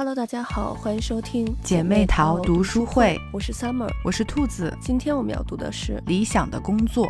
Hello，大家好，欢迎收听姐妹淘读书会，我是 Summer，我是兔子。今天我们要读的是《理想的工作》。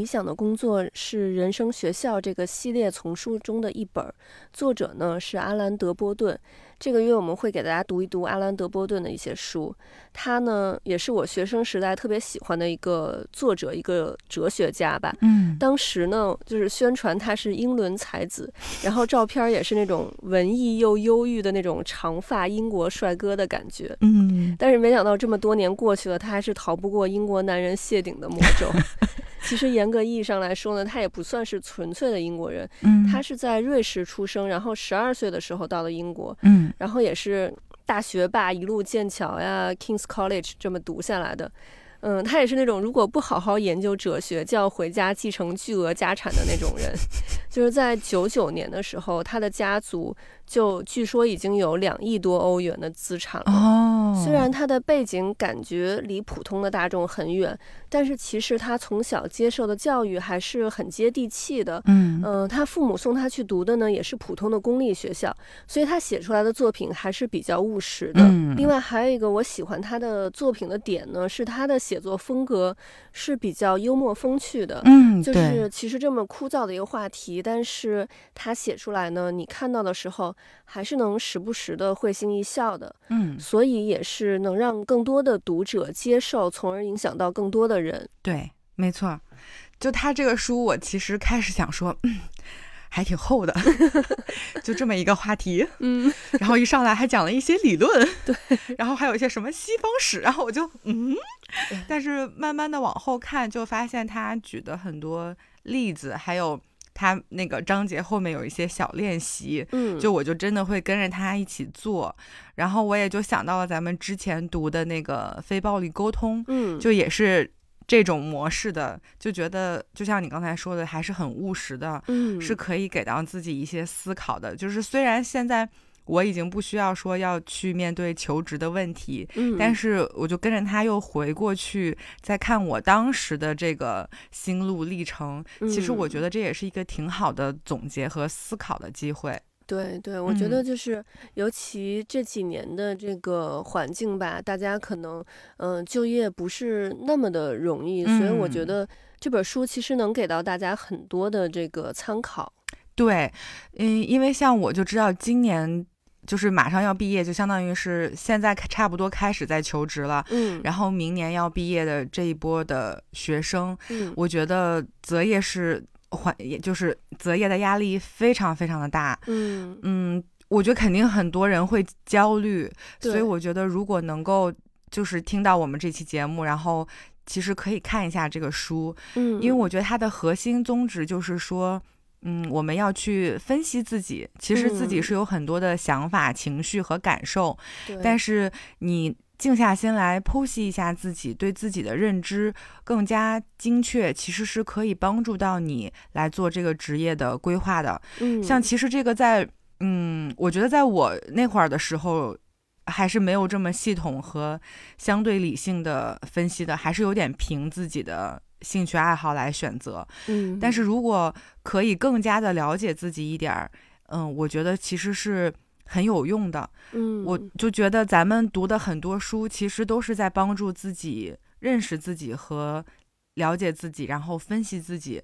理想的工作是人生学校这个系列丛书中的一本，作者呢是阿兰·德波顿。这个月我们会给大家读一读阿兰·德波顿的一些书。他呢也是我学生时代特别喜欢的一个作者，一个哲学家吧。嗯，当时呢就是宣传他是英伦才子，然后照片也是那种文艺又忧郁的那种长发英国帅哥的感觉。嗯，但是没想到这么多年过去了，他还是逃不过英国男人谢顶的魔咒。其实严格意义上来说呢，他也不算是纯粹的英国人。嗯，他是在瑞士出生，然后十二岁的时候到了英国。嗯，然后也是大学霸，一路剑桥呀、King's College 这么读下来的。嗯，他也是那种如果不好好研究哲学，就要回家继承巨额家产的那种人。就是在九九年的时候，他的家族就据说已经有两亿多欧元的资产了。哦，虽然他的背景感觉离普通的大众很远，但是其实他从小接受的教育还是很接地气的。嗯嗯、他父母送他去读的呢也是普通的公立学校，所以他写出来的作品还是比较务实的。嗯另外还有一个我喜欢他的作品的点呢，是他的写作风格是比较幽默风趣的。嗯，就是其实这么枯燥的一个话题，但是他写出来呢，你看到的时候还是能时不时的会心一笑的。嗯所以也是能让更多的读者接受，从而影响到更多的人。对，没错。就他这个书，我其实开始想说，嗯，还挺厚的，就这么一个话题。嗯，然后一上来还讲了一些理论，对，然后还有一些什么西方史，然后我就嗯，但是慢慢的往后看，就发现他举的很多例子，还有他那个章节后面有一些小练习，嗯，就我就真的会跟着他一起做，然后我也就想到了咱们之前读的那个非暴力沟通，嗯，就也是这种模式的，就觉得就像你刚才说的，还是很务实的，嗯。是可以给到自己一些思考的。就是虽然现在我已经不需要说要去面对求职的问题，嗯，但是我就跟着他又回过去再看我当时的这个心路历程，其实我觉得得这也是一个挺好的总结和思考的机会。对对，我觉得嗯就是尤其这几年的这个环境吧，大家可能嗯、呃就业不是那么的容易，所以我觉嗯得这本书其实能给到大家很多的这个参考。对，嗯，因为像我就知道今年。就是马上要毕业，就相当于是现在差不多开始在求职了，嗯，然后明年要毕业的这一波的学生，嗯我觉得择业是环，也就是择业的压力非常非常的大。嗯嗯，我觉得肯定很多人会焦虑，所以我觉得如果能够就是听到我们这期节目，然后其实可以看一下这个书，嗯，因为我觉得它的核心宗旨就是说。嗯，我们要去分析自己，其实自己嗯。是有很多的想法、情绪和感受，对。但是你静下心来剖析一下自己，对自己的认知更加精确，其实是可以帮助到你来做这个职业的规划的。嗯。像其实这个在，嗯，我觉得在我那会儿的时候，还是没有这么系统和相对理性的分析的，还是有点凭自己的兴趣爱好来选择。嗯，但是如果可以更加的了解自己一点儿，嗯，我觉得其实是很有用的。嗯，我就觉得咱们读的很多书，其实都是在帮助自己认识自己和了解自己，然后分析自己。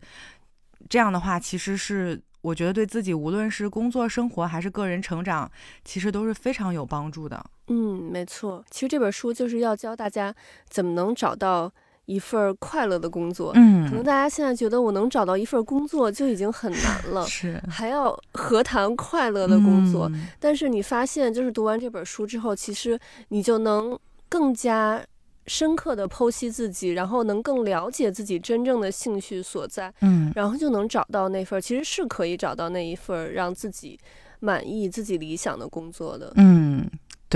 这样的话，其实是我觉得对自己无论是工作、生活还是个人成长，其实都是非常有帮助的。嗯，没错。其实这本书就是要教大家怎么能找到一份快乐的工作。可能嗯，大家现在觉得我能找到一份工作就已经很难 了，是还要何谈快乐的工作？嗯但是你发现，就是读完这本书之后，其实你就能更加深刻的剖析自己，然后能更了解自己真正的兴趣所在，嗯然后就能找到那份儿其实是可以找到那一份儿让自己满意、自己理想的工作的。嗯，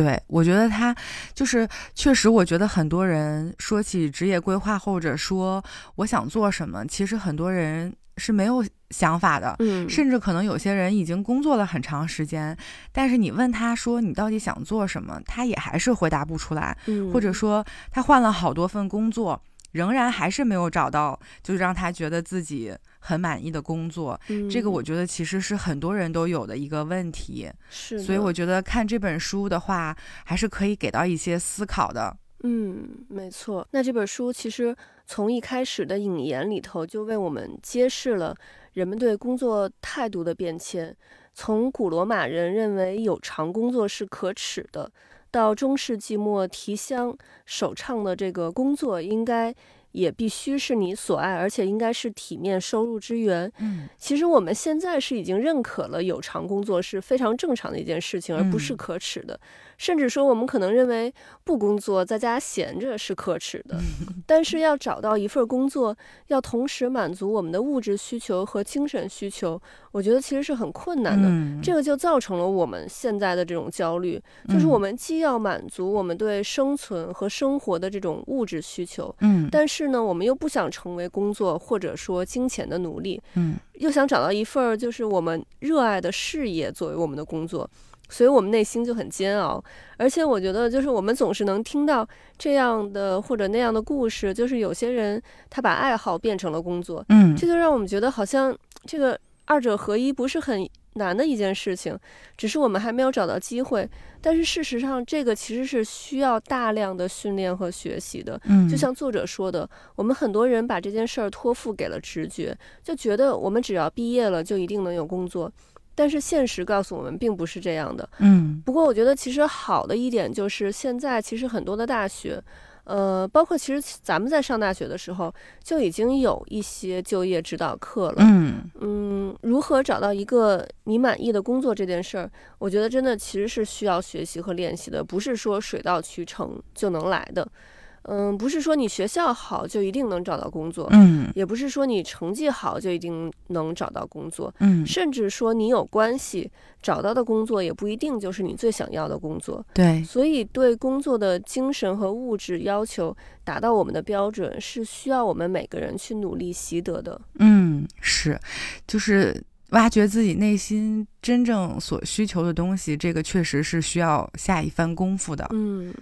对，我觉得他就是确实，我觉得很多人说起职业规划，或者说我想做什么，其实很多人是没有想法的。嗯，甚至可能有些人已经工作了很长时间，但是你问他说你到底想做什么，他也还是回答不出来，嗯，或者说他换了好多份工作，仍然还是没有找到，就让他觉得自己很满意的工作。嗯，这个我觉得其实是很多人都有的一个问题。是，所以我觉得看这本书的话，还是可以给到一些思考的。嗯，没错。那这本书其实从一开始的引言里头就为我们揭示了人们对工作态度的变迁，从古罗马人认为有偿工作是可耻的，到中世纪末提香首倡的这个工作应该。也必须是你所爱，而且应该是体面收入之源。嗯，其实我们现在是已经认可了有偿工作是非常正常的一件事情，而不是可耻的。甚至说，我们可能认为不工作在家闲着是可耻的。但是要找到一份工作，要同时满足我们的物质需求和精神需求，我觉得其实是很困难的。这个就造成了我们现在的这种焦虑，就是我们既要满足我们对生存和生活的这种物质需求，嗯，但是呢，我们又不想成为工作或者说金钱的奴隶，嗯，又想找到一份就是我们热爱的事业作为我们的工作。所以我们内心就很煎熬，而且我觉得，就是我们总是能听到这样的或者那样的故事，就是有些人他把爱好变成了工作，嗯，这就让我们觉得好像这个二者合一不是很难的一件事情，只是我们还没有找到机会。但是事实上，这个其实是需要大量的训练和学习的。嗯，就像作者说的，我们很多人把这件事儿托付给了直觉，就觉得我们只要毕业了就一定能有工作。但是现实告诉我们，并不是这样的。嗯，不过我觉得其实好的一点就是，现在其实很多的大学，呃，包括其实咱们在上大学的时候，就已经有一些就业指导课了。嗯嗯，如何找到一个你满意的工作这件事儿，我觉得真的其实是需要学习和练习的，不是说水到渠成就能来的。嗯，不是说你学校好就一定能找到工作，嗯，也不是说你成绩好就一定能找到工作，嗯，甚至说你有关系找到的工作也不一定就是你最想要的工作，对，所以对工作的精神和物质要求达到我们的标准，是需要我们每个人去努力习得的。嗯，是，就是挖掘自己内心真正所需求的东西，这个确实是需要下一番功夫的。嗯。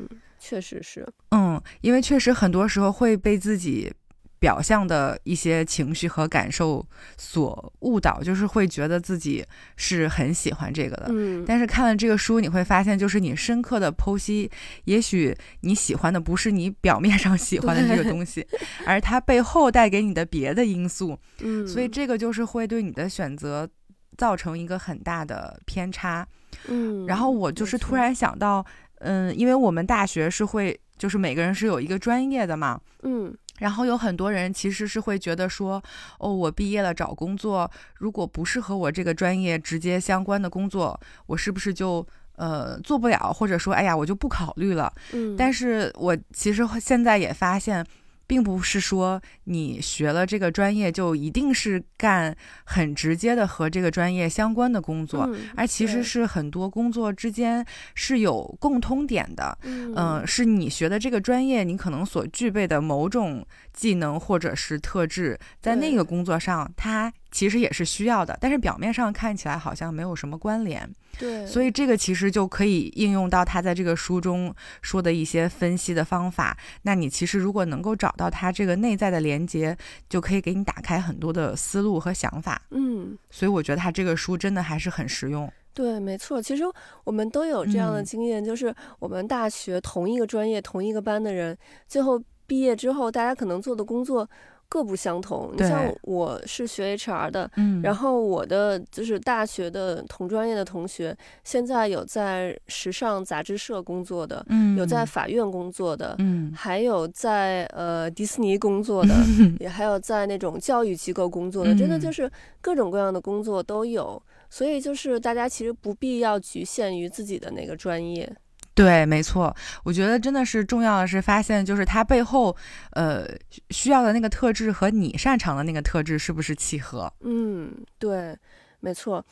确实是，嗯，因为确实很多时候会被自己表象的一些情绪和感受所误导，就是会觉得自己是很喜欢这个的。嗯，但是看了这个书，你会发现，就是你深刻的剖析，也许你喜欢的不是你表面上喜欢的这个东西，而它背后带给你的别的因素。嗯，所以这个就是会对你的选择造成一个很大的偏差。嗯，然后我就是突然想到。嗯，因为我们大学是会，就是每个人是有一个专业的嘛，嗯，然后有很多人其实是会觉得说，哦，我毕业了找工作，如果不是和我这个专业直接相关的工作，我是不是就呃做不了，或者说，哎呀，我就不考虑了。嗯，但是我其实现在也发现。并不是说你学了这个专业就一定是干很直接的和这个专业相关的工作，而其实是很多工作之间是有共通点的。嗯，是你学的这个专业，你可能所具备的某种技能或者是特质，在那个工作上它。其实也是需要的，但是表面上看起来好像没有什么关联。对，所以这个其实就可以应用到他在这个书中说的一些分析的方法。那你其实如果能够找到他这个内在的连接，就可以给你打开很多的思路和想法。嗯，所以我觉得他这个书真的还是很实用。对，没错。其实我们都有这样的经验，就是我们大学同一个专业、同一个班的人，最后毕业之后，大家可能做的工作。各不相同。你像我是学 HR 的，嗯，然后我的就是大学的同专业的同学，现在有在时尚杂志社工作的，嗯，有在法院工作的，嗯，还有在呃迪士尼工作的，也还有在那种教育机构工作的，真的就是各种各样的工作都有。所以就是大家其实不必要局限于自己的那个专业。对，没错，我觉得真的是重要的是发现，就是他背后，呃，需要的那个特质和你擅长的那个特质是不是契合？嗯，对，没错。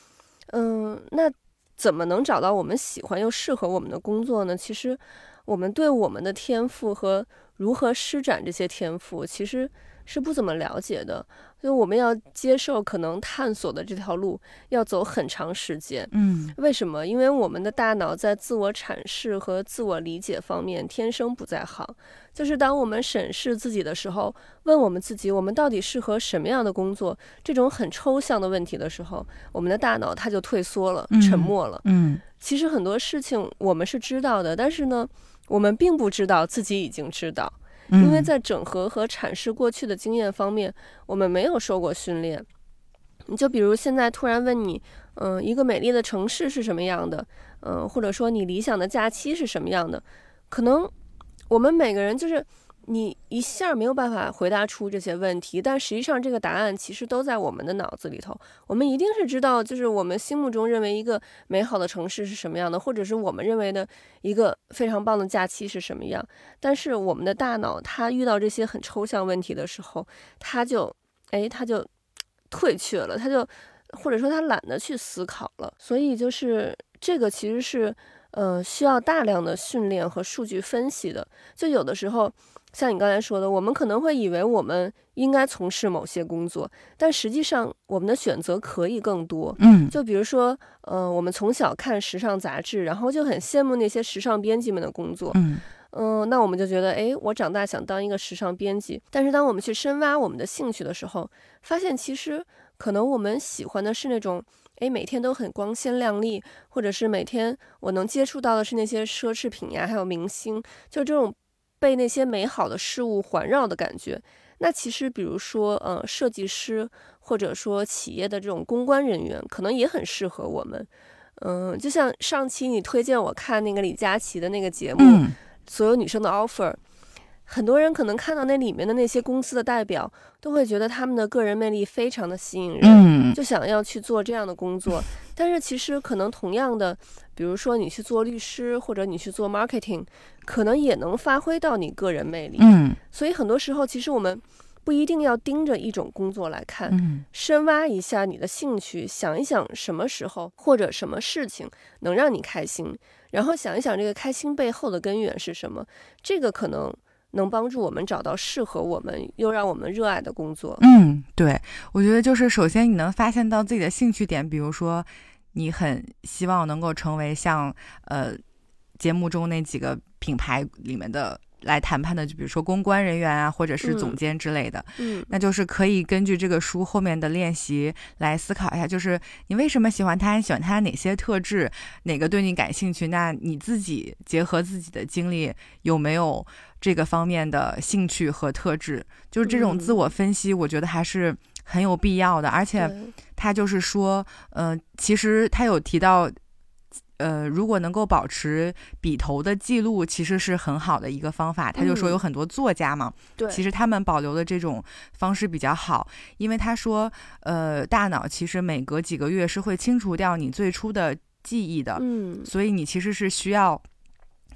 嗯，那怎么能找到我们喜欢又适合我们的工作呢？其实，我们对我们的天赋和如何施展这些天赋，其实是不怎么了解的，所以我们要接受可能探索的这条路要走很长时间。嗯为什么？因为我们的大脑在自我阐释和自我理解方面天生不在行。就是当我们审视自己的时候，问我们自己，我们到底适合什么样的工作？这种很抽象的问题的时候，我们的大脑它就退缩了，嗯沉默了。嗯其实很多事情我们是知道的，但是呢，我们并不知道自己已经知道，嗯，因为在整合和阐释过去的经验方面，我们没有受过训练。你就比如现在突然问你，嗯、一个美丽的城市是什么样的？嗯、或者说你理想的假期是什么样的？可能我们每个人就是你一下没有办法回答出这些问题，但实际上这个答案其实都在我们的脑子里头。我们一定是知道，就是我们心目中认为一个美好的城市是什么样的，或者是我们认为的一个非常棒的假期是什么样。但是我们的大脑它遇到这些很抽象问题的时候，它就哎，它就退却了，它就或者说它懒得去思考了。所以就是这个其实是呃需要大量的训练和数据分析的。就有的时候。像你刚才说的，我们可能会以为我们应该从事某些工作，但实际上我们的选择可以更多。嗯就比如说，呃，我们从小看时尚杂志，然后就很羡慕那些时尚编辑们的工作。嗯嗯、那我们就觉得，哎，我长大想当一个时尚编辑。但是当我们去深挖我们的兴趣的时候，发现其实可能我们喜欢的是那种，哎，每天都很光鲜亮丽，或者是每天我能接触到的是那些奢侈品呀，还有明星，就这种被那些美好的事物环绕的感觉。那其实，比如说，呃，设计师或者说企业的这种公关人员，可能也很适合我们。嗯，就像上期你推荐我看那个李佳琦的那个节目，嗯所有女生的 offer，很多人可能看到那里面的那些公司的代表，都会觉得他们的个人魅力非常的吸引人，嗯就想要去做这样的工作。但是其实可能同样的，比如说你去做律师，或者你去做 marketing，可能也能发挥到你个人魅力。嗯所以很多时候，其实我们不一定要盯着一种工作来看，嗯深挖一下你的兴趣，想一想什么时候或者什么事情能让你开心，然后想一想这个开心背后的根源是什么，这个可能能帮助我们找到适合我们又让我们热爱的工作。嗯，对，我觉得就是首先你能发现到自己的兴趣点，比如说你很希望能够成为像呃节目中那几个品牌里面的来谈判的，就比如说公关人员啊，或者是总嗯监之类的，嗯那就是可以根据这个书后面的练习来思考一下，就是你为什么喜欢他，喜欢他哪些特质，哪个对你感兴趣？那你自己结合自己的经历，有没有这个方面的兴趣和特质？就是这种自嗯我分析，我觉得还是很有必要的。而且他就是说，呃，其实他有提到。呃，如果能够保持笔头的记录，其实是很好的一个方法。他就说有嗯很多作家嘛，对，其实他们保留的这种方式比较好，因为他说，呃，大脑其实每隔几个月是会清除掉你最初的记忆的，嗯所以你其实是需要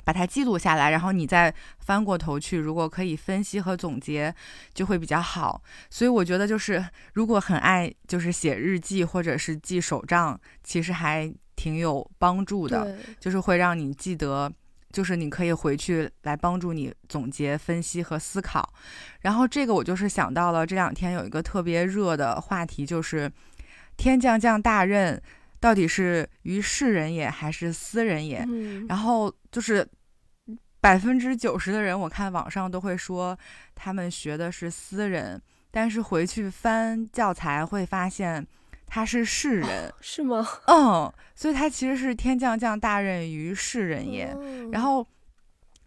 把它记录下来，然后你再翻过头去，如果可以分析和总结，就会比较好。所以我觉得就是如果很爱就是写日记或者是记手账，其实还挺有帮助的。就是会让你记得，就是你可以回去来帮助你总结、分析和思考。然后这个我就是想到了这两天有一个特别热的话题，就是天将降大任到底是于世人也还是斯人也？嗯然后就是百分之九十的人，我看网上都会说他们学的是私人，但是回去翻教材会发现他是世人。是吗？嗯，所以他其实是天将降大任于世人也。哦然后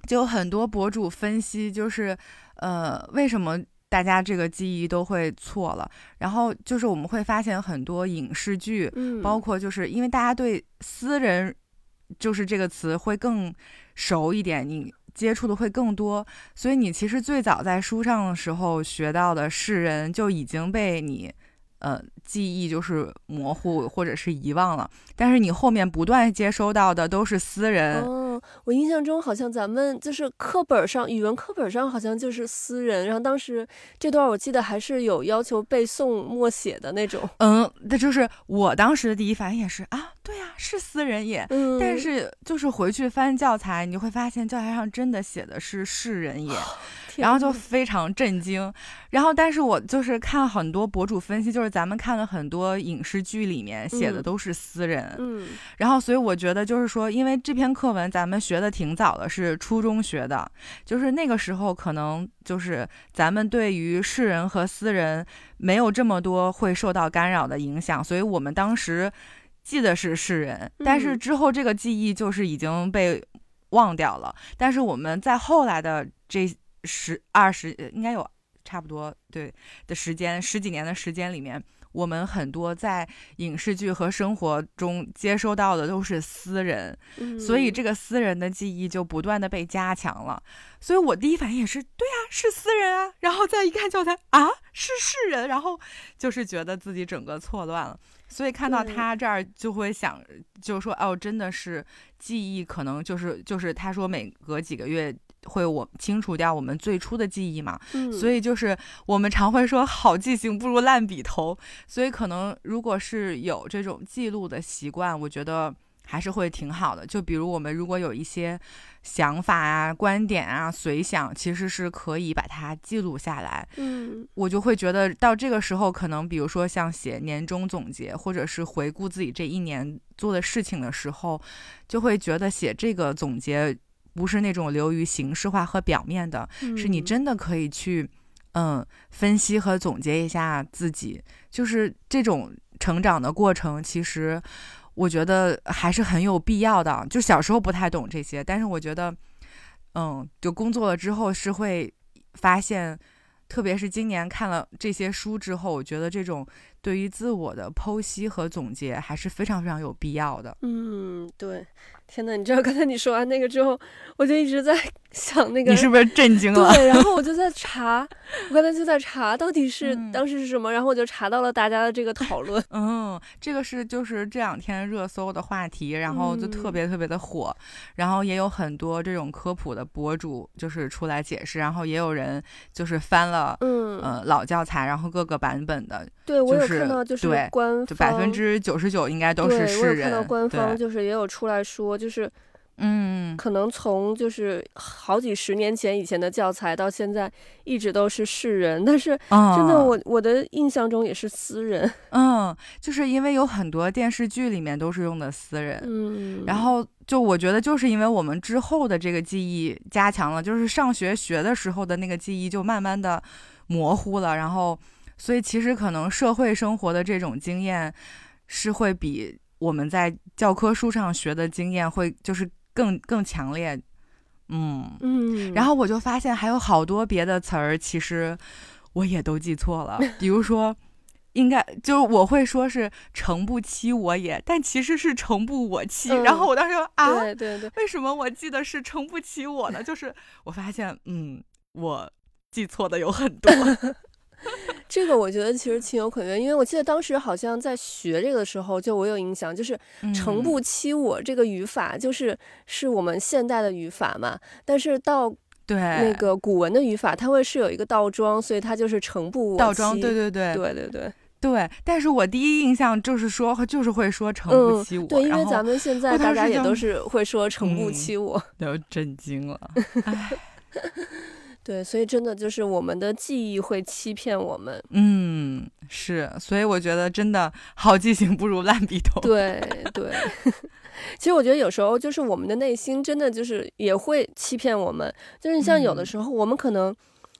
就很多博主分析，就是呃，为什么大家这个记忆都会错了？然后就是我们会发现很多影视剧，嗯，包括就是因为大家对私人就是这个词会更熟一点，你接触的会更多，所以你其实最早在书上的时候学到的世人就已经被你。呃，记忆就是模糊或者是遗忘了，但是你后面不断接收到的都是私人，哦，我印象中好像咱们就是课本上，语文课本上好像就是私人，然后当时这段我记得还是有要求背诵默写的那种。嗯，那就是我当时的第一反应也是啊，对呀、是私人也。嗯，但是就是回去翻教材，你会发现教材上真的写的是世人也。然后就非常震惊，然后但是我就是看很多博主分析，就是咱们看了很多影视剧里面写的都是私人，嗯，然后所以我觉得就是说，因为这篇课文咱们学的挺早的，是初中学的，就是那个时候可能就是咱们对于世人和私人没有这么多会受到干扰的影响，所以我们当时记得是世人，但是之后这个记忆就是已经被忘掉了，但是我们在后来的这。十二十应该有差不多对的时间，十几年的时间里面，我们很多在影视剧和生活中接收到的都是私人，所以这个私人的记忆就不断的被加强了。所以我第一反应也是对啊，是私人啊，然后再一看教材啊，是世人，然后就是觉得自己整个错乱了。所以看到他这儿就会想，就说哦，真的是记忆可能就是就是他说每隔几个月。会我清除掉我们最初的记忆嘛？嗯，所以就是我们常会说好记性不如烂笔头，所以可能如果是有这种记录的习惯，我觉得还是会挺好的。就比如我们如果有一些想法啊、观点啊、随想，其实是可以把它记录下来。嗯，我就会觉得到这个时候，可能比如说像写年终总结，或者是回顾自己这一年做的事情的时候，就会觉得写这个总结。不是那种流于形式化和表面的，是你真的可以去，嗯，分析和总结一下自己，就是这种成长的过程。其实我觉得还是很有必要的。就小时候不太懂这些，但是我觉得，嗯，就工作了之后是会发现，特别是今年看了这些书之后，我觉得这种对于自我的剖析和总结还是非常非常有必要的。嗯，对。天呐，你知道刚才你说完那个之后，我就一直在 想那个，你是不是震惊了？对，然后我就在查，我刚才就在查到底是当时是什么，然后我就查到了大家的这个讨论。嗯，这个是就是这两天热搜的话题，然后就特别特别的火，然后也有很多这种科普的博主就是出来解释，然后也有人就是翻了嗯呃老教材，然后各个版本的。对，我有看到就是官方百分之九十九应该都是世人。我有看到官方就是也有出来说。就是，嗯，可能从就是好几十年前以前的教材到现在一直都是世人，但是真的我我的印象中也是私人。嗯，就是因为有很多电视剧里面都是用的私人，嗯，然后就我觉得就是因为我们之后的这个记忆加强了，就是上学学的时候的那个记忆就慢慢的模糊了，然后所以其实可能社会生活的这种经验是会比。我们在教科书上学的经验会就是更更强烈，嗯嗯，然后我就发现还有好多别的词儿，其实我也都记错了。比如说，应该就是我会说是“诚不欺我也”，但其实是“诚不我欺”。然后我当时说啊，对对对，为什么我记得是“诚不欺我”呢？就是我发现，嗯，我记错的有很多。这个我觉得其实情有可原，因为我记得当时好像在学这个的时候，就我有印象，就是“诚不欺我”这个语法，就是是我们现代的语法嘛。但是到对那个古文的语法，它会是有一个倒装，所以它就是“诚不我欺”。倒装，对对对，对对对对。但是我第一印象就是说，就是会说“诚不欺我”。对，因为咱们现在大家也都是会说“诚不欺我”，都震惊了。对，所以真的就是我们的记忆会欺骗我们。嗯，是，所以我觉得真的好记性不如烂笔头。对对，其实我觉得有时候就是我们的内心真的就是也会欺骗我们。就是像有的时候我们可能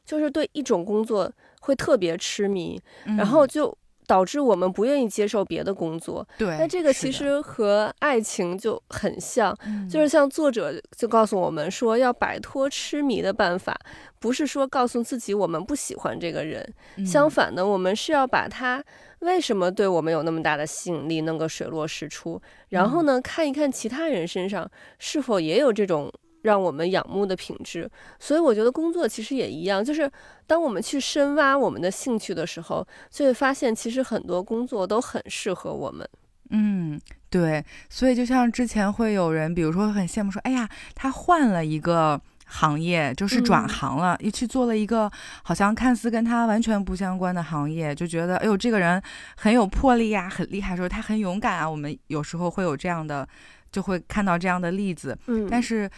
就是对一种工作会特别痴迷，然后就。导致我们不愿意接受别的工作。对，那这个其实和爱情就很像，就是像作者就告诉我们说，要摆脱痴迷的办法，不是说告诉自己我们不喜欢这个人，相反呢，我们是要把他为什么对我们有那么大的吸引力，弄个水落石出，然后呢，看一看其他人身上是否也有这种。让我们仰慕的品质，所以我觉得工作其实也一样，就是当我们去深挖我们的兴趣的时候，就会发现其实很多工作都很适合我们。嗯，对，所以就像之前会有人，比如说很羡慕说，哎呀，他换了一个行业，就是转行了，一去做了一个好像看似跟他完全不相关的行业，就觉得哎呦，这个人很有魄力呀，很厉害，说他很勇敢啊。我们有时候会有这样的，就会看到这样的例子。嗯，但是。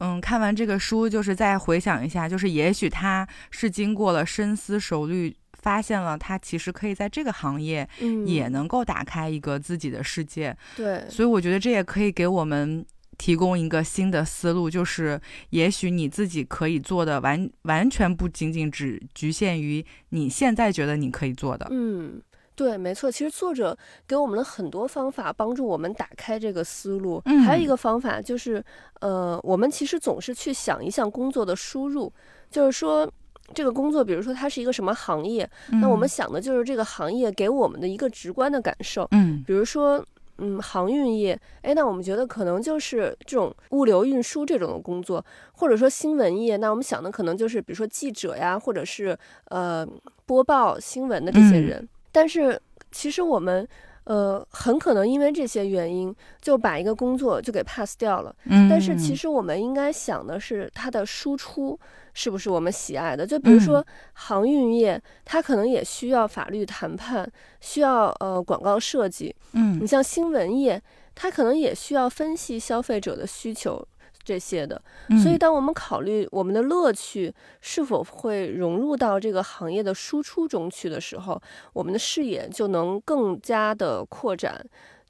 嗯，看完这个书，就是再回想一下，就是也许他是经过了深思熟虑，发现了他其实可以在这个行业，也能够打开一个自己的世界。对，所以我觉得这也可以给我们提供一个新的思路，就是也许你自己可以做的完完全不仅仅只局限于你现在觉得你可以做的。嗯。对，没错。其实作者给我们了很多方法，帮助我们打开这个思路。嗯，还有一个方法就是，呃，我们其实总是去想一项工作的输入，就是说这个工作，比如说它是一个什么行业，那我们想的就是这个行业给我们的一个直观的感受。嗯，比如说，嗯，航运业，哎，那我们觉得可能就是这种物流运输这种的工作，或者说新闻业，那我们想的可能就是比如说记者呀，或者是呃播报新闻的这些人。但是其实我们，呃，很可能因为这些原因就把一个工作就给 pass 掉了。嗯。但是其实我们应该想的是它的输出是不是我们喜爱的？就比如说航运业，它可能也需要法律谈判，需要呃广告设计。嗯。你像新闻业，它可能也需要分析消费者的需求。这些的，所以当我们考虑我们的乐趣是否会融入到这个行业的输出中去的时候，我们的视野就能更加的扩展，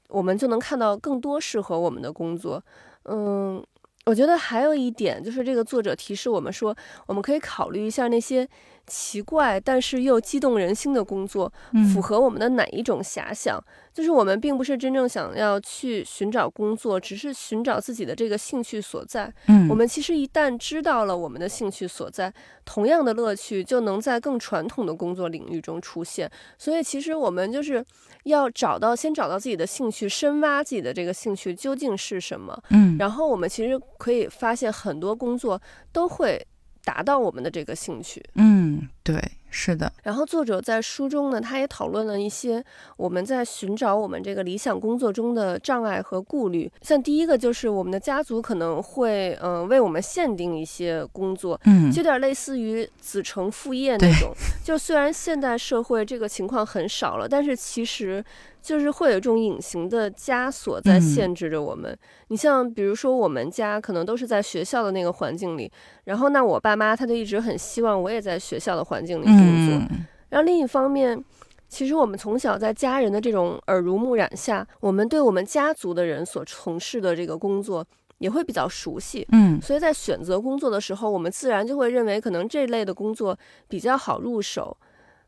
我们就能看到更多适合我们的工作。嗯，我觉得还有一点就是，这个作者提示我们说，我们可以考虑一下那些。奇怪，但是又激动人心的工作，符合我们的哪一种遐想？就是我们并不是真正想要去寻找工作，只是寻找自己的这个兴趣所在。嗯，我们其实一旦知道了我们的兴趣所在，同样的乐趣就能在更传统的工作领域中出现。所以，其实我们就是要找到，先找到自己的兴趣，深挖自己的这个兴趣究竟是什么。嗯，然后我们其实可以发现，很多工作都会。达到我们的这个兴趣，嗯，对，是的。然后作者在书中呢，他也讨论了一些我们在寻找我们这个理想工作中的障碍和顾虑。像第一个就是我们的家族可能会，嗯，为我们限定一些工作，嗯，有点类似于子承父业那种。就虽然现代社会这个情况很少了，但是其实。就是会有一种隐形的枷锁在限制着我们。你像比如说，我们家可能都是在学校的那个环境里，然后那我爸妈他就一直很希望我也在学校的环境里工作。然后另一方面，其实我们从小在家人的这种耳濡目染下，我们对我们家族的人所从事的这个工作也会比较熟悉。嗯，所以在选择工作的时候，我们自然就会认为可能这类的工作比较好入手。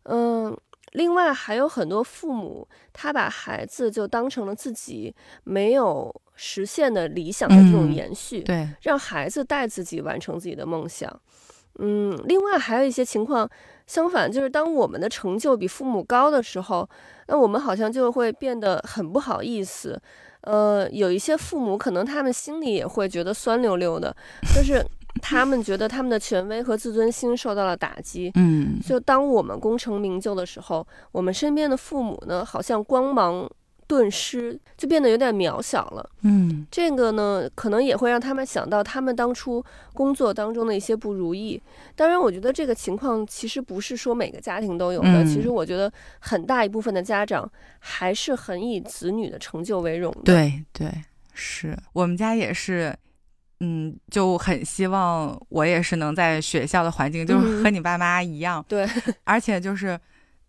嗯。另外还有很多父母，他把孩子就当成了自己没有实现的理想的这种延续，对，让孩子带自己完成自己的梦想。嗯，另外还有一些情况相反，就是当我们的成就比父母高的时候，那我们好像就会变得很不好意思。呃，有一些父母可能他们心里也会觉得酸溜溜的，就是。他们觉得他们的权威和自尊心受到了打击。嗯，就当我们功成名就的时候，我们身边的父母呢，好像光芒顿失，就变得有点渺小了。嗯，这个呢，可能也会让他们想到他们当初工作当中的一些不如意。当然，我觉得这个情况其实不是说每个家庭都有的。其实，我觉得很大一部分的家长还是很以子女的成就为荣的。对对，是我们家也是。嗯，就很希望我也是能在学校的环境，就是和你爸妈一样。对，而且就是，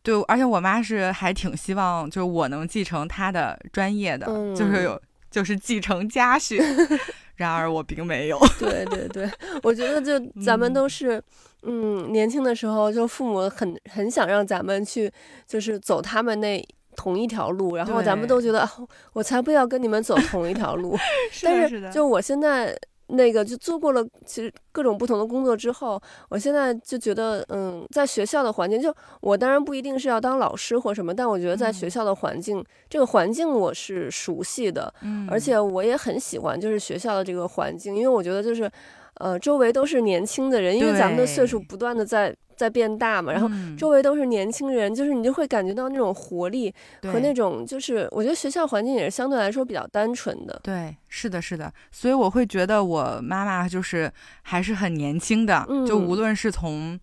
对，而且我妈是还挺希望，就是我能继承她的专业的，就是有，就是继承家训。然而我并没有。对对对，我觉得就咱们都是，嗯，年轻的时候就父母很很想让咱们去，就是走他们那同一条路，然后咱们都觉得，我才不要跟你们走同一条路。但是就我现在。那个就做过了，其实各种不同的工作之后，我现在就觉得，嗯，在学校的环境，就我当然不一定是要当老师或什么，但我觉得在学校的环境，这个环境我是熟悉的，嗯，而且我也很喜欢，就是学校的这个环境，因为我觉得就是，呃，周围都是年轻的人，因为咱们的岁数不断的在在变大嘛，然后嗯。周围都是年轻人，就是你就会感觉到那种活力和那种，就是我觉得学校环境也是相对来说比较单纯的。对，是的，是的，所以我会觉得我妈妈就是还是很年轻的，就嗯无论是从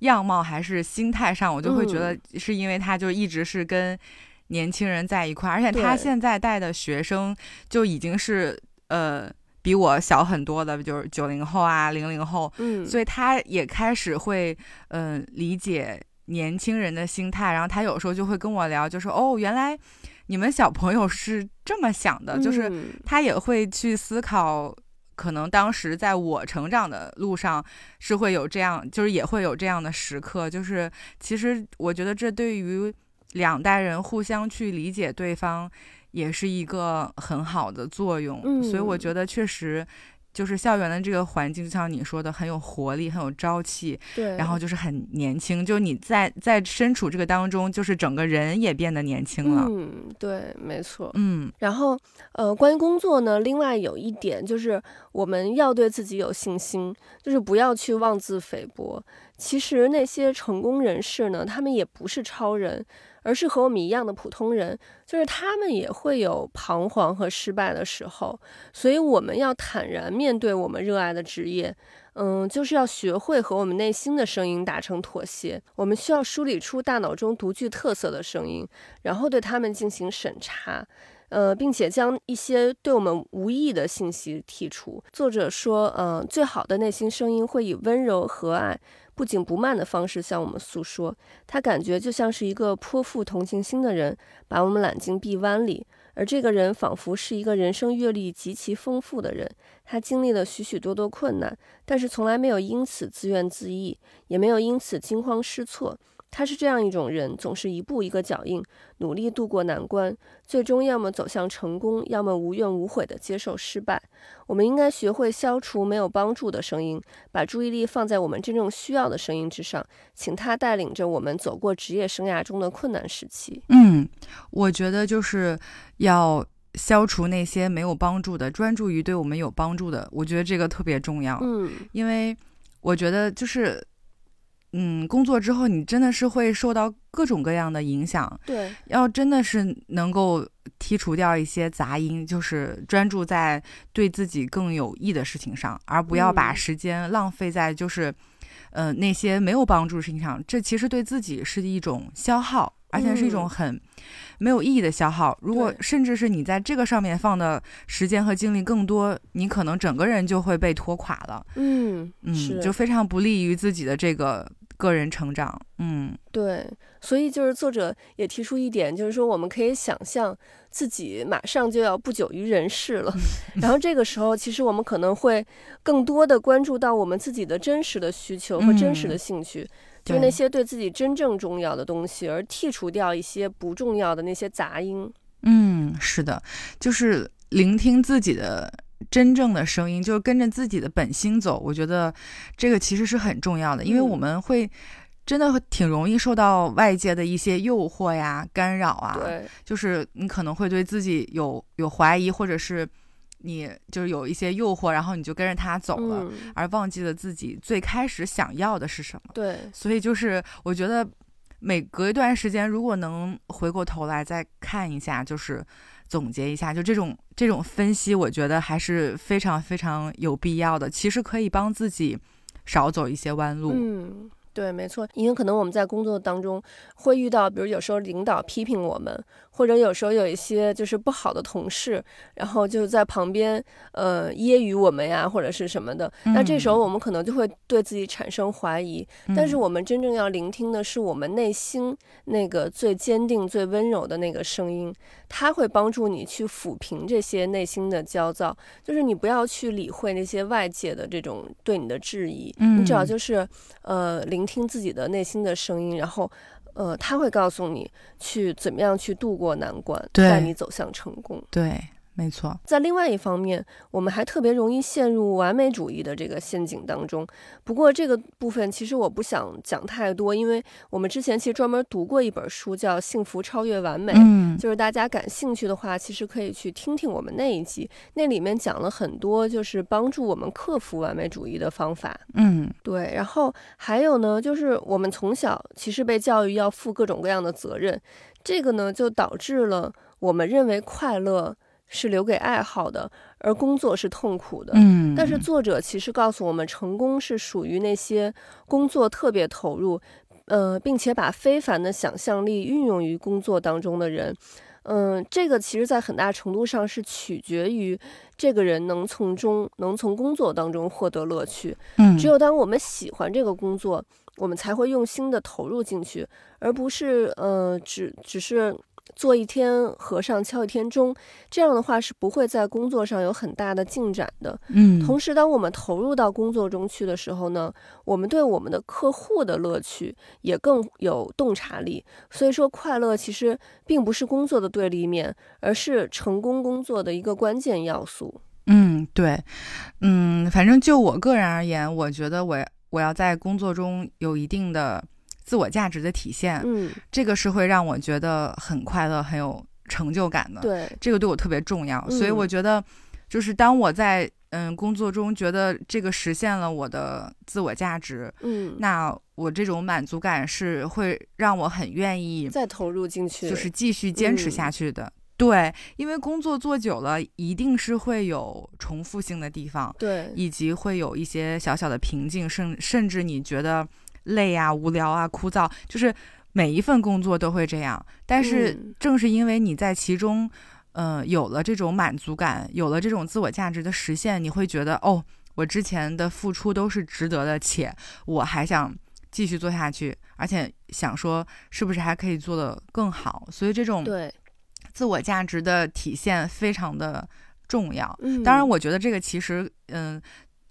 样貌还是心态上，我就会觉得嗯。是因为她就一直是跟年轻人在一块儿，而且她现在带的学生就已经是呃比我小很多的，就是九零后啊、零零后，嗯，所以他也开始会嗯、呃理解年轻人的心态，然后他有时候就会跟我聊，就说哦，原来你们小朋友是这么想的，就是嗯他也会去思考，可能当时在我成长的路上是会有这样，就是也会有这样的时刻。就是其实我觉得这对于两代人互相去理解对方，也是一个很好的作用。所以我嗯觉得确实。就是校园的这个环境，就像你说的，很有活力，很有朝气，对，然后就是很年轻。就你在在身处这个当中，就是整个人也变得年轻了。嗯，对，没错。嗯然后，呃，关于工作呢，另外有一点就是我们要对自己有信心，就是不要去妄自菲薄。其实那些成功人士呢，他们也不是超人，而是和我们一样的普通人，就是他们也会有彷徨和失败的时候，所以我们要坦然面对我们热爱的职业。嗯，就是要学会和我们内心的声音达成妥协。我们需要梳理出大脑中独具特色的声音，然后对他们进行审查。呃，并且将一些对我们无益的信息剔除。作者说，呃，最好的内心声音会以温柔、和蔼、不紧不慢的方式向我们诉说。他感觉就像是一个颇富同情心的人，把我们揽进臂弯里。而这个人仿佛是一个人生阅历极其丰富的人，他经历了许许多多困难，但是从来没有因此自怨自艾，也没有因此惊慌失措。他是这样一种人，总是一步一个脚印，努力度过难关，最终要么走向成功，要么无怨无悔地接受失败。我们应该学会消除没有帮助的声音，把注意力放在我们真正需要的声音之上，请他带领着我们走过职业生涯中的困难时期。嗯，我觉得就是要消除那些没有帮助的，专注于对我们有帮助的。我觉得这个特别重要，嗯，因为我觉得就是，嗯，工作之后你真的是会受到各种各样的影响，对，要真的是能够剔除掉一些杂音，就是专注在对自己更有益的事情上，而不要把嗯时间浪费在就是，呃，那些没有帮助的事情上。这其实对自己是一种消耗，而且是一种嗯很没有意义的消耗。如果甚至是你在这个上面放的时间和精力更多，你可能整个人就会被拖垮了。嗯，嗯，就非常不利于自己的这个个人成长。嗯对，所以就是作者也提出一点，就是说我们可以想象自己马上就要不久于人世了，然后这个时候其实我们可能会更多的关注到我们自己的真实的需求和真实的嗯兴趣，就是那些对自己真正重要的东西，而剔除掉一些不重要的那些杂音。嗯，是的，就是聆听自己的真正的声音，就是跟着自己的本心走。我觉得这个其实是很重要的，因为我嗯们会。真的挺容易受到外界的一些诱惑呀、干扰啊，对，就是你可能会对自己有有怀疑，或者是你就是有一些诱惑，然后你就跟着他走了，嗯，而忘记了自己最开始想要的是什么。对，所以就是我觉得每隔一段时间，如果能回过头来再看一下，就是总结一下，就这种这种分析，我觉得还是非常非常有必要的。其实可以帮自己少走一些弯路。嗯。对，没错，因为可能我们在工作当中会遇到，比如有时候领导批评我们，或者有时候有一些就是不好的同事，然后就在旁边呃揶揄我们呀，或者是什么的。那这时候我们可能就会对自己产生怀疑，但是嗯我们真正要聆听的是我们内心那个最坚定、最温柔的那个声音，它会帮助你去抚平这些内心的焦躁。就是你不要去理会那些外界的这种对你的质疑，你只要嗯就是呃聆听自己的内心的声音，然后。呃，他会告诉你去怎么样去度过难关，带你走向成功。对，没错。在另外一方面，我们还特别容易陷入完美主义的这个陷阱当中。不过这个部分其实我不想讲太多，因为我们之前其实专门读过一本书，叫《幸福超越完美》。嗯，就是大家感兴趣的话，其实可以去听听我们那一集，那里面讲了很多就是帮助我们克服完美主义的方法。嗯，对。然后还有呢，就是我们从小其实被教育要负各种各样的责任，这个呢就导致了我们认为快乐。是留给爱好的，而工作是痛苦的。嗯，但是作者其实告诉我们，成功是属于那些工作特别投入，呃，并且把非凡的想象力运用于工作当中的人。嗯，这个其实在很大程度上是取决于这个人能从中能从工作当中获得乐趣。嗯，只有当我们喜欢这个工作，我们才会用心的投入进去，而不是呃，只只是。做一天和尚敲一天钟，这样的话是不会在工作上有很大的进展的。嗯，同时，当我们投入到工作中去的时候呢，我们对我们的客户的乐趣也更有洞察力。所以说，快乐其实并不是工作的对立面，而是成功工作的一个关键要素。嗯，对，嗯，反正就我个人而言，我觉得我我要在工作中有一定的。自我价值的体现，嗯，这个是会让我觉得很快乐、很有成就感的。对，这个对我特别重要。所以我觉得，就是当我在嗯工作中觉得这个实现了我的自我价值，嗯，那我这种满足感是会让我很愿意再投入进去，就是继续坚持下去的。对，因为工作做久了，一定是会有重复性的地方，对，以及会有一些小小的瓶颈，甚甚至你觉得。累啊，无聊啊，枯燥，就是每一份工作都会这样。但是正是因为你在其中，呃，有了这种满足感，有了这种自我价值的实现，你会觉得哦，我之前的付出都是值得的，且我还想继续做下去，而且想说是不是还可以做得更好。所以这种对自我价值的体现非常的重要。嗯，当然，我觉得这个其实，嗯。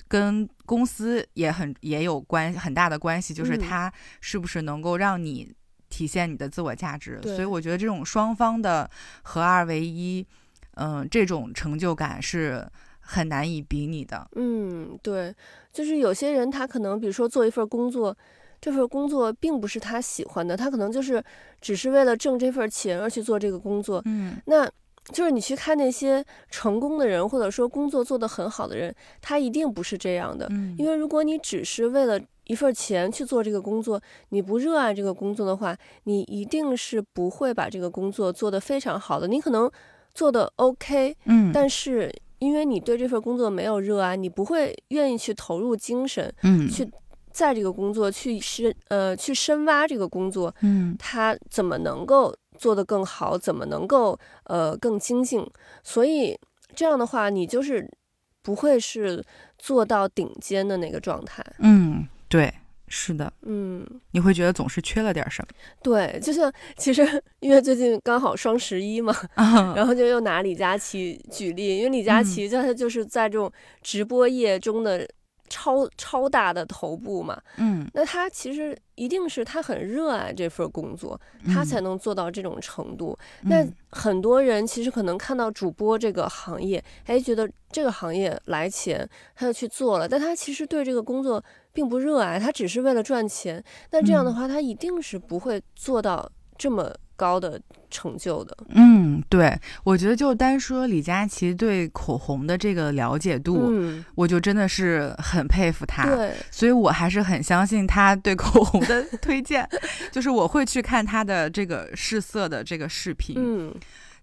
跟公司也很也有关很大的关系，就是它是不是能够让你体现你的自我价值。所以我觉得这种双方的合二为一，嗯，这种成就感是很难以比拟的。嗯，对，就是有些人他可能比如说做一份工作，这份工作并不是他喜欢的，他可能就是只是为了挣这份钱而去做这个工作。嗯，那。就是你去看那些成功的人，或者说工作做得很好的人，他一定不是这样的。嗯，因为如果你只是为了一份钱去做这个工作，你不热爱这个工作的话，你一定是不会把这个工作做得非常好的。你可能做的 OK，嗯，但是因为你对这份工作没有热爱，你不会愿意去投入精神，嗯，去在这个工作去深呃去深挖这个工作，嗯，他怎么能够？做得更好，怎么能够呃更精进？所以这样的话，你就是不会是做到顶尖的那个状态。嗯，对，是的，嗯，你会觉得总是缺了点什么？对，就像其实因为最近刚好双十一嘛，然后就又拿李佳琦举例，因为李佳琦在他就是在这种直播业中的。超超大的头部嘛，嗯，那他其实一定是他很热爱这份工作，他才能做到这种程度。那很多人其实可能看到主播这个行业，哎，觉得这个行业来钱，他就去做了，但他其实对这个工作并不热爱，他只是为了赚钱。那这样的话，他一定是不会做到这么。高的成就的，嗯，对，我觉得就单说李佳琦对口红的这个了解度，嗯，我就真的是很佩服他，对，所以我还是很相信他对口红的 推荐，就是我会去看他的这个试色的这个视频，嗯，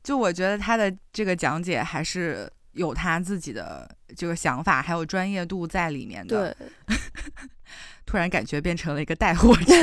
就我觉得他的这个讲解还是有他自己的这个想法，还有专业度在里面的，对。突然感觉变成了一个带货者，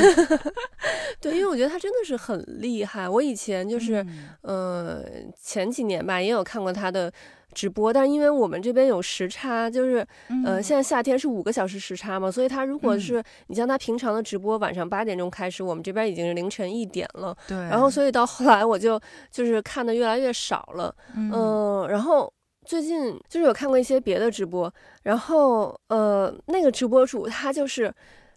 对，因为我觉得他真的是很厉害。我以前就是，呃，前几年吧，也有看过他的直播，但是因为我们这边有时差，就是，呃，现在夏天是五个小时时差嘛，所以他如果是你像他平常的直播，晚上八点钟开始，我们这边已经是凌晨一点了。对。然后，所以到后来我就就是看的越来越少了。嗯。然后。最近就是有看过一些别的直播，然后呃，那个直播主他就是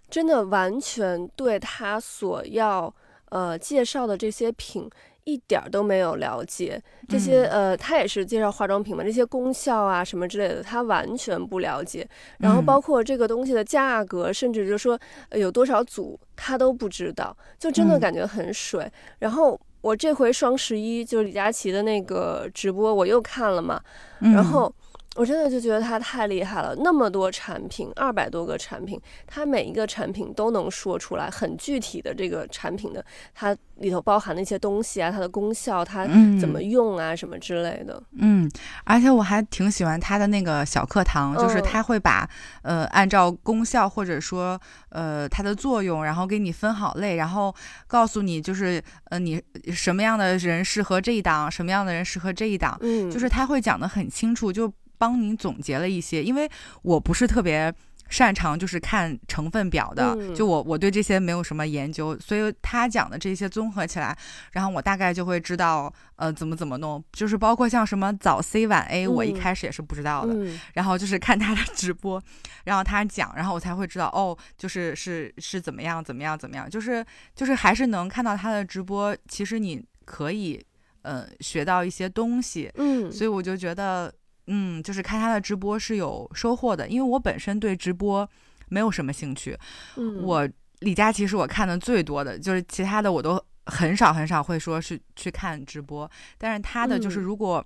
真的完全对他所要呃介绍的这些品一点儿都没有了解这些，呃，他也是介绍化妆品嘛，这些功效啊什么之类的，他完全不了解。然后包括这个东西的价格，甚至就说有多少组，他都不知道，就真的感觉很水。然后我这回双十一就是李佳琦的那个直播，我又看了嘛，然后。我真的就觉得他太厉害了，那么多产品，二百多个产品，他每一个产品都能说出来很具体的这个产品的它里头包含的一些东西啊，它的功效，它怎么用啊，什么之类的。嗯，而且我还挺喜欢他的那个小课堂，就是他会把呃按照功效或者说呃它的作用，然后给你分好类，然后告诉你就是呃你什么样的人适合这一档，什么样的人适合这一档，嗯，就是他会讲的很清楚，就。帮您总结了一些，因为我不是特别擅长就是看成分表的，就我我对这些没有什么研究，所以他讲的这些综合起来，然后我大概就会知道呃怎么怎么弄，就是包括像什么早 C 晚 A，我一开始也是不知道的，然后就是看他的直播，然后他讲，然后我才会知道哦，就是是是怎么样怎么样怎么样，就是就是还是能看到他的直播，其实你可以呃学到一些东西，嗯，所以我就觉得。嗯，就是看他的直播是有收获的，因为我本身对直播没有什么兴趣。嗯，我李佳琦是我看的最多的，就是其他的我都很少很少会说是去看直播。但是他的就是如果，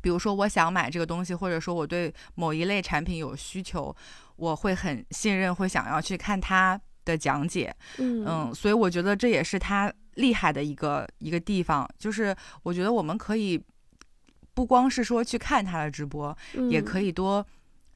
比如说我想买这个东西，或者说我对某一类产品有需求，我会很信任，会想要去看他的讲解。嗯，所以我觉得这也是他厉害的一个一个地方，就是我觉得我们可以。不光是说去看他的直播，也可以多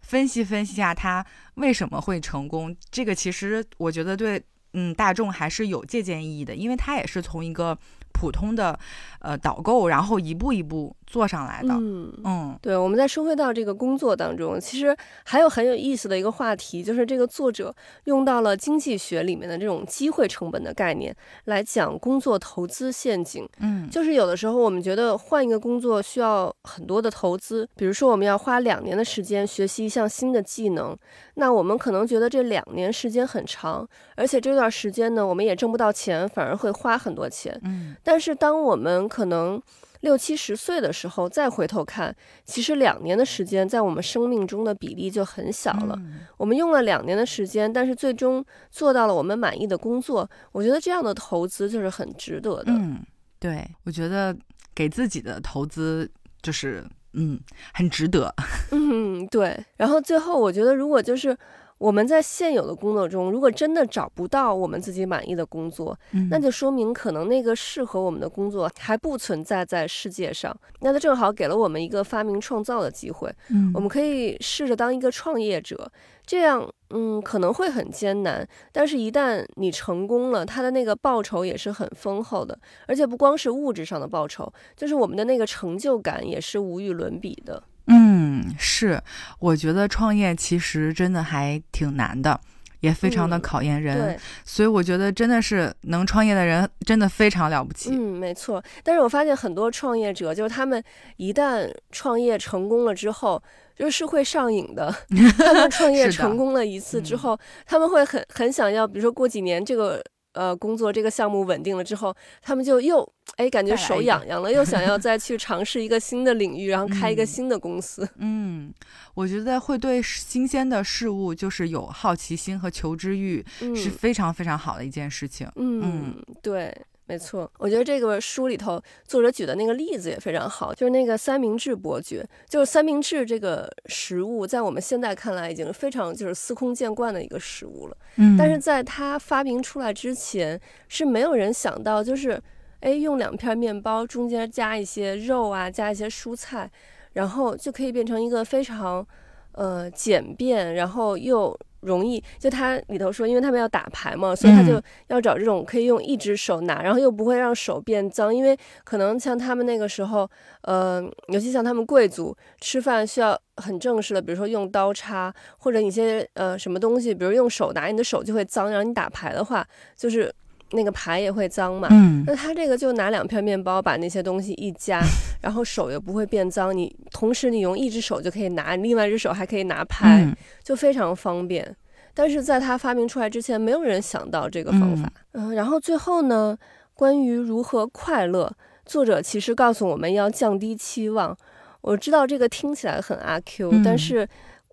分析分析一下他为什么会成功。这个其实我觉得对嗯大众还是有借鉴意义的，因为他也是从一个。普通的，呃，导购，然后一步一步做上来的。嗯嗯，对。我们再说回到这个工作当中，其实还有很有意思的一个话题，就是这个作者用到了经济学里面的这种机会成本的概念来讲工作投资陷阱。嗯，就是有的时候我们觉得换一个工作需要很多的投资，比如说我们要花两年的时间学习一项新的技能，那我们可能觉得这两年时间很长，而且这段时间呢，我们也挣不到钱，反而会花很多钱。嗯。但是，当我们可能六七十岁的时候再回头看，其实两年的时间在我们生命中的比例就很小了。我们用了两年的时间，但是最终做到了我们满意的工作，我觉得这样的投资就是很值得的。嗯，对，我觉得给自己的投资就是嗯很值得。嗯，对。然后最后，我觉得如果就是。我们在现有的工作中，如果真的找不到我们自己满意的工作，那就说明可能那个适合我们的工作还不存在在世界上。那它正好给了我们一个发明创造的机会。嗯，我们可以试着当一个创业者，这样，嗯，可能会很艰难，但是一旦你成功了，他的那个报酬也是很丰厚的，而且不光是物质上的报酬，就是我们的那个成就感也是无与伦比的。嗯，是，我觉得创业其实真的还挺难的，也非常的考验人，所以我觉得真的是能创业的人真的非常了不起。嗯，没错。但是我发现很多创业者，就是他们一旦创业成功了之后，就是会上瘾的。他们创业成功了一次之后，他们会很很想要，比如说过几年这个。呃，工作这个项目稳定了之后，他们就又哎感觉手痒痒了，又想要再去尝试一个新的领域，然后开一个新的公司。嗯，我觉得会对新鲜的事物就是有好奇心和求知欲，是非常非常好的一件事情。嗯，对。没错，我觉得这个书里头作者举的那个例子也非常好，就是那个三明治伯爵，就是三明治这个食物，在我们现在看来已经非常就是司空见惯的一个食物了。嗯，但是在它发明出来之前，是没有人想到，就是哎，用两片面包中间加一些肉啊，加一些蔬菜，然后就可以变成一个非常呃简便，然后又。容易，就他里头说，因为他们要打牌嘛，所以他就要找这种可以用一只手拿，然后又不会让手变脏。因为可能像他们那个时候，呃，尤其像他们贵族吃饭需要很正式的，比如说用刀叉或者一些呃什么东西，比如用手拿，你的手就会脏。然后你打牌的话，就是那个牌也会脏嘛。嗯。那他这个就拿两片面包，把那些东西一夹，然后手也不会变脏。你同时你用一只手就可以拿，另外一只手还可以拿牌，就非常方便。但是在他发明出来之前，没有人想到这个方法。嗯，然后最后呢，关于如何快乐，作者其实告诉我们要降低期望。我知道这个听起来很阿 Q，但是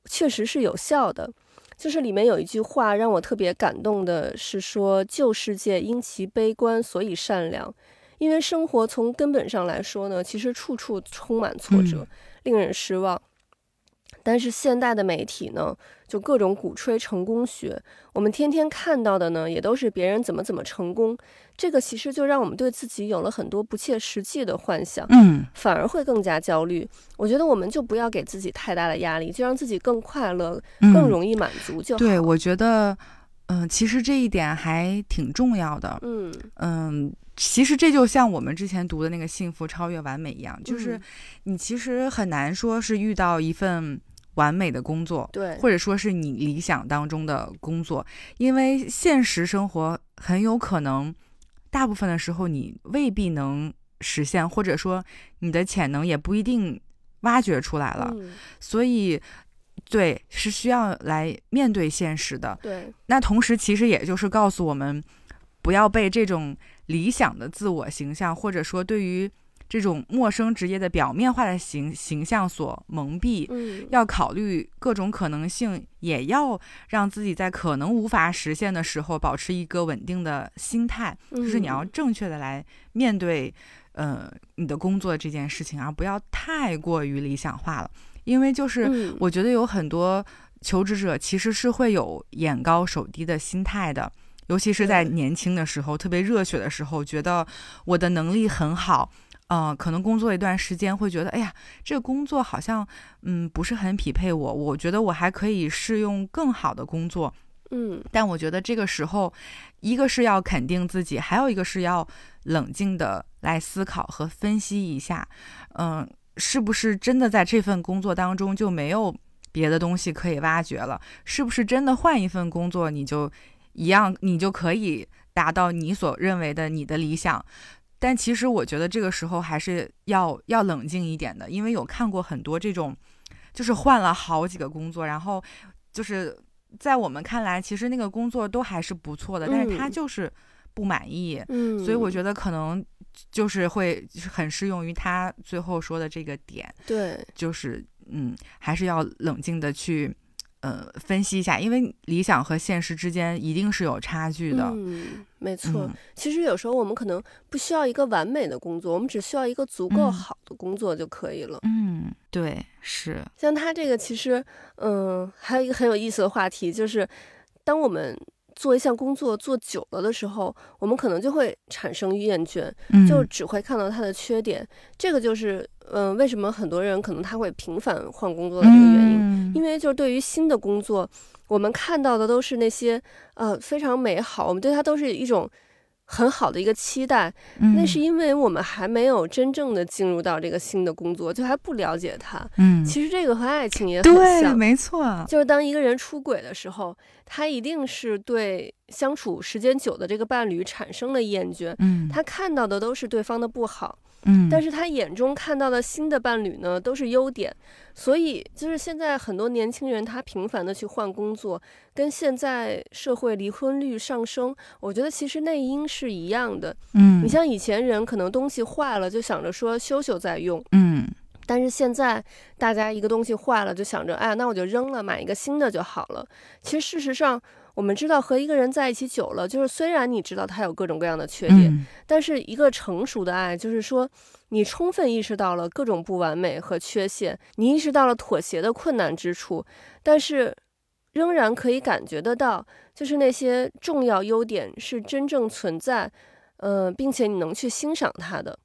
确实是有效的。就是里面有一句话让我特别感动的是说：“旧世界因其悲观，所以善良。因为生活从根本上来说呢，其实处处充满挫折，令人失望。但是现代的媒体呢，就各种鼓吹成功学，我们天天看到的呢，也都是别人怎么怎么成功。这个其实就让我们对自己有了很多不切实际的幻想，嗯，反而会更加焦虑。我觉得我们就不要给自己太大的压力，就让自己更快乐，更容易满足就好。对，我觉得，嗯，其实这一点还挺重要的。嗯嗯。其实这就像我们之前读的那个《幸福超越完美》一样，就是你其实很难说是遇到一份完美的工作，对，或者说是你理想当中的工作，因为现实生活很有可能大部分的时候你未必能实现，或者说你的潜能也不一定挖掘出来了，所以对是需要来面对现实的。对，那同时其实也就是告诉我们，不要被这种。理想的自我形象，或者说对于这种陌生职业的表面化的形形象所蒙蔽，嗯，要考虑各种可能性，也要让自己在可能无法实现的时候保持一个稳定的心态，就是你要正确的来面对，呃，你的工作这件事情，而不要太过于理想化了，因为就是我觉得有很多求职者其实是会有眼高手低的心态的。尤其是在年轻的时候，特别热血的时候，觉得我的能力很好，呃，可能工作一段时间会觉得，哎呀，这个工作好像，嗯，不是很匹配我，我觉得我还可以试用更好的工作，嗯，但我觉得这个时候，一个是要肯定自己，还有一个是要冷静的来思考和分析一下，嗯，是不是真的在这份工作当中就没有别的东西可以挖掘了？是不是真的换一份工作你就？一样，你就可以达到你所认为的你的理想，但其实我觉得这个时候还是要要冷静一点的，因为有看过很多这种，就是换了好几个工作，然后就是在我们看来，其实那个工作都还是不错的，但是他就是不满意，嗯，所以我觉得可能就是会很适用于他最后说的这个点，对，就是嗯，还是要冷静的去。呃，分析一下，因为理想和现实之间一定是有差距的。嗯，没错。其实有时候我们可能不需要一个完美的工作，我们只需要一个足够好的工作就可以了。嗯，对，是。像他这个，其实，嗯，还有一个很有意思的话题，就是当我们。做一项工作做久了的时候，我们可能就会产生厌倦，就只会看到它的缺点。这个就是，嗯，为什么很多人可能他会频繁换工作的这个原因，因为就是对于新的工作，我们看到的都是那些呃非常美好，我们对它都是一种。很好的一个期待，那是因为我们还没有真正的进入到这个新的工作，就还不了解它。嗯，其实这个和爱情也很像，没错。就是当一个人出轨的时候，他一定是对相处时间久的这个伴侣产生了厌倦。嗯，他看到的都是对方的不好。嗯，但是他眼中看到的新的伴侣呢，都是优点，所以就是现在很多年轻人他频繁的去换工作，跟现在社会离婚率上升，我觉得其实内因是一样的。嗯，你像以前人可能东西坏了就想着说修修再用，嗯，但是现在大家一个东西坏了就想着，哎，那我就扔了，买一个新的就好了。其实事实上。我们知道和一个人在一起久了，就是虽然你知道他有各种各样的缺点，但是一个成熟的爱，就是说你充分意识到了各种不完美和缺陷，你意识到了妥协的困难之处，但是仍然可以感觉得到，就是那些重要优点是真正存在，呃，并且你能去欣赏它的。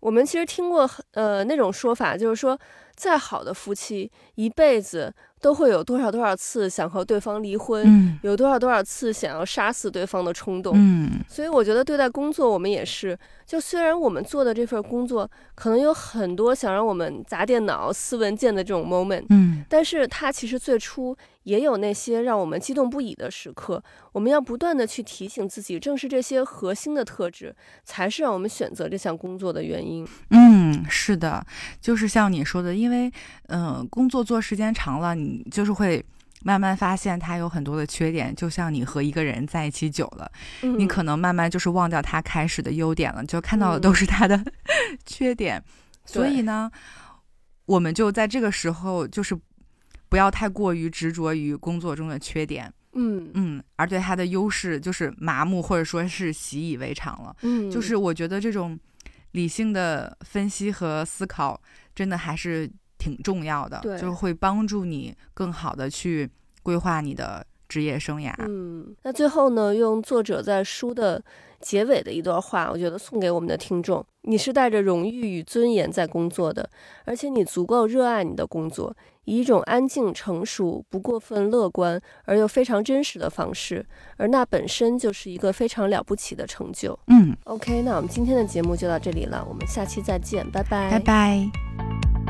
我们其实听过呃那种说法，就是说再好的夫妻一辈子。都会有多少多少次想和对方离婚，有多少多少次想要杀死对方的冲动。嗯，所以我觉得对待工作，我们也是。就虽然我们做的这份工作可能有很多想让我们砸电脑、撕文件的这种 moment，嗯，但是它其实最初也有那些让我们激动不已的时刻。我们要不断的去提醒自己，正是这些核心的特质，才是让我们选择这项工作的原因。嗯，是的，就是像你说的，因为嗯，工作做时间长了，你就是会慢慢发现他有很多的缺点，就像你和一个人在一起久了，你可能慢慢就是忘掉他开始的优点了，就看到的都是他的 缺点。所以呢，我们就在这个时候，就是不要太过于执着于工作中的缺点，嗯嗯，而对他的优势就是麻木或者说是习以为常了。嗯，就是我觉得这种理性的分析和思考，真的还是。挺重要的，就是会帮助你更好的去规划你的职业生涯。嗯，那最后呢，用作者在书的结尾的一段话，我觉得送给我们的听众：你是带着荣誉与尊严在工作的，而且你足够热爱你的工作，以一种安静、成熟、不过分乐观而又非常真实的方式，而那本身就是一个非常了不起的成就。嗯，OK，那我们今天的节目就到这里了，我们下期再见，拜拜，拜拜。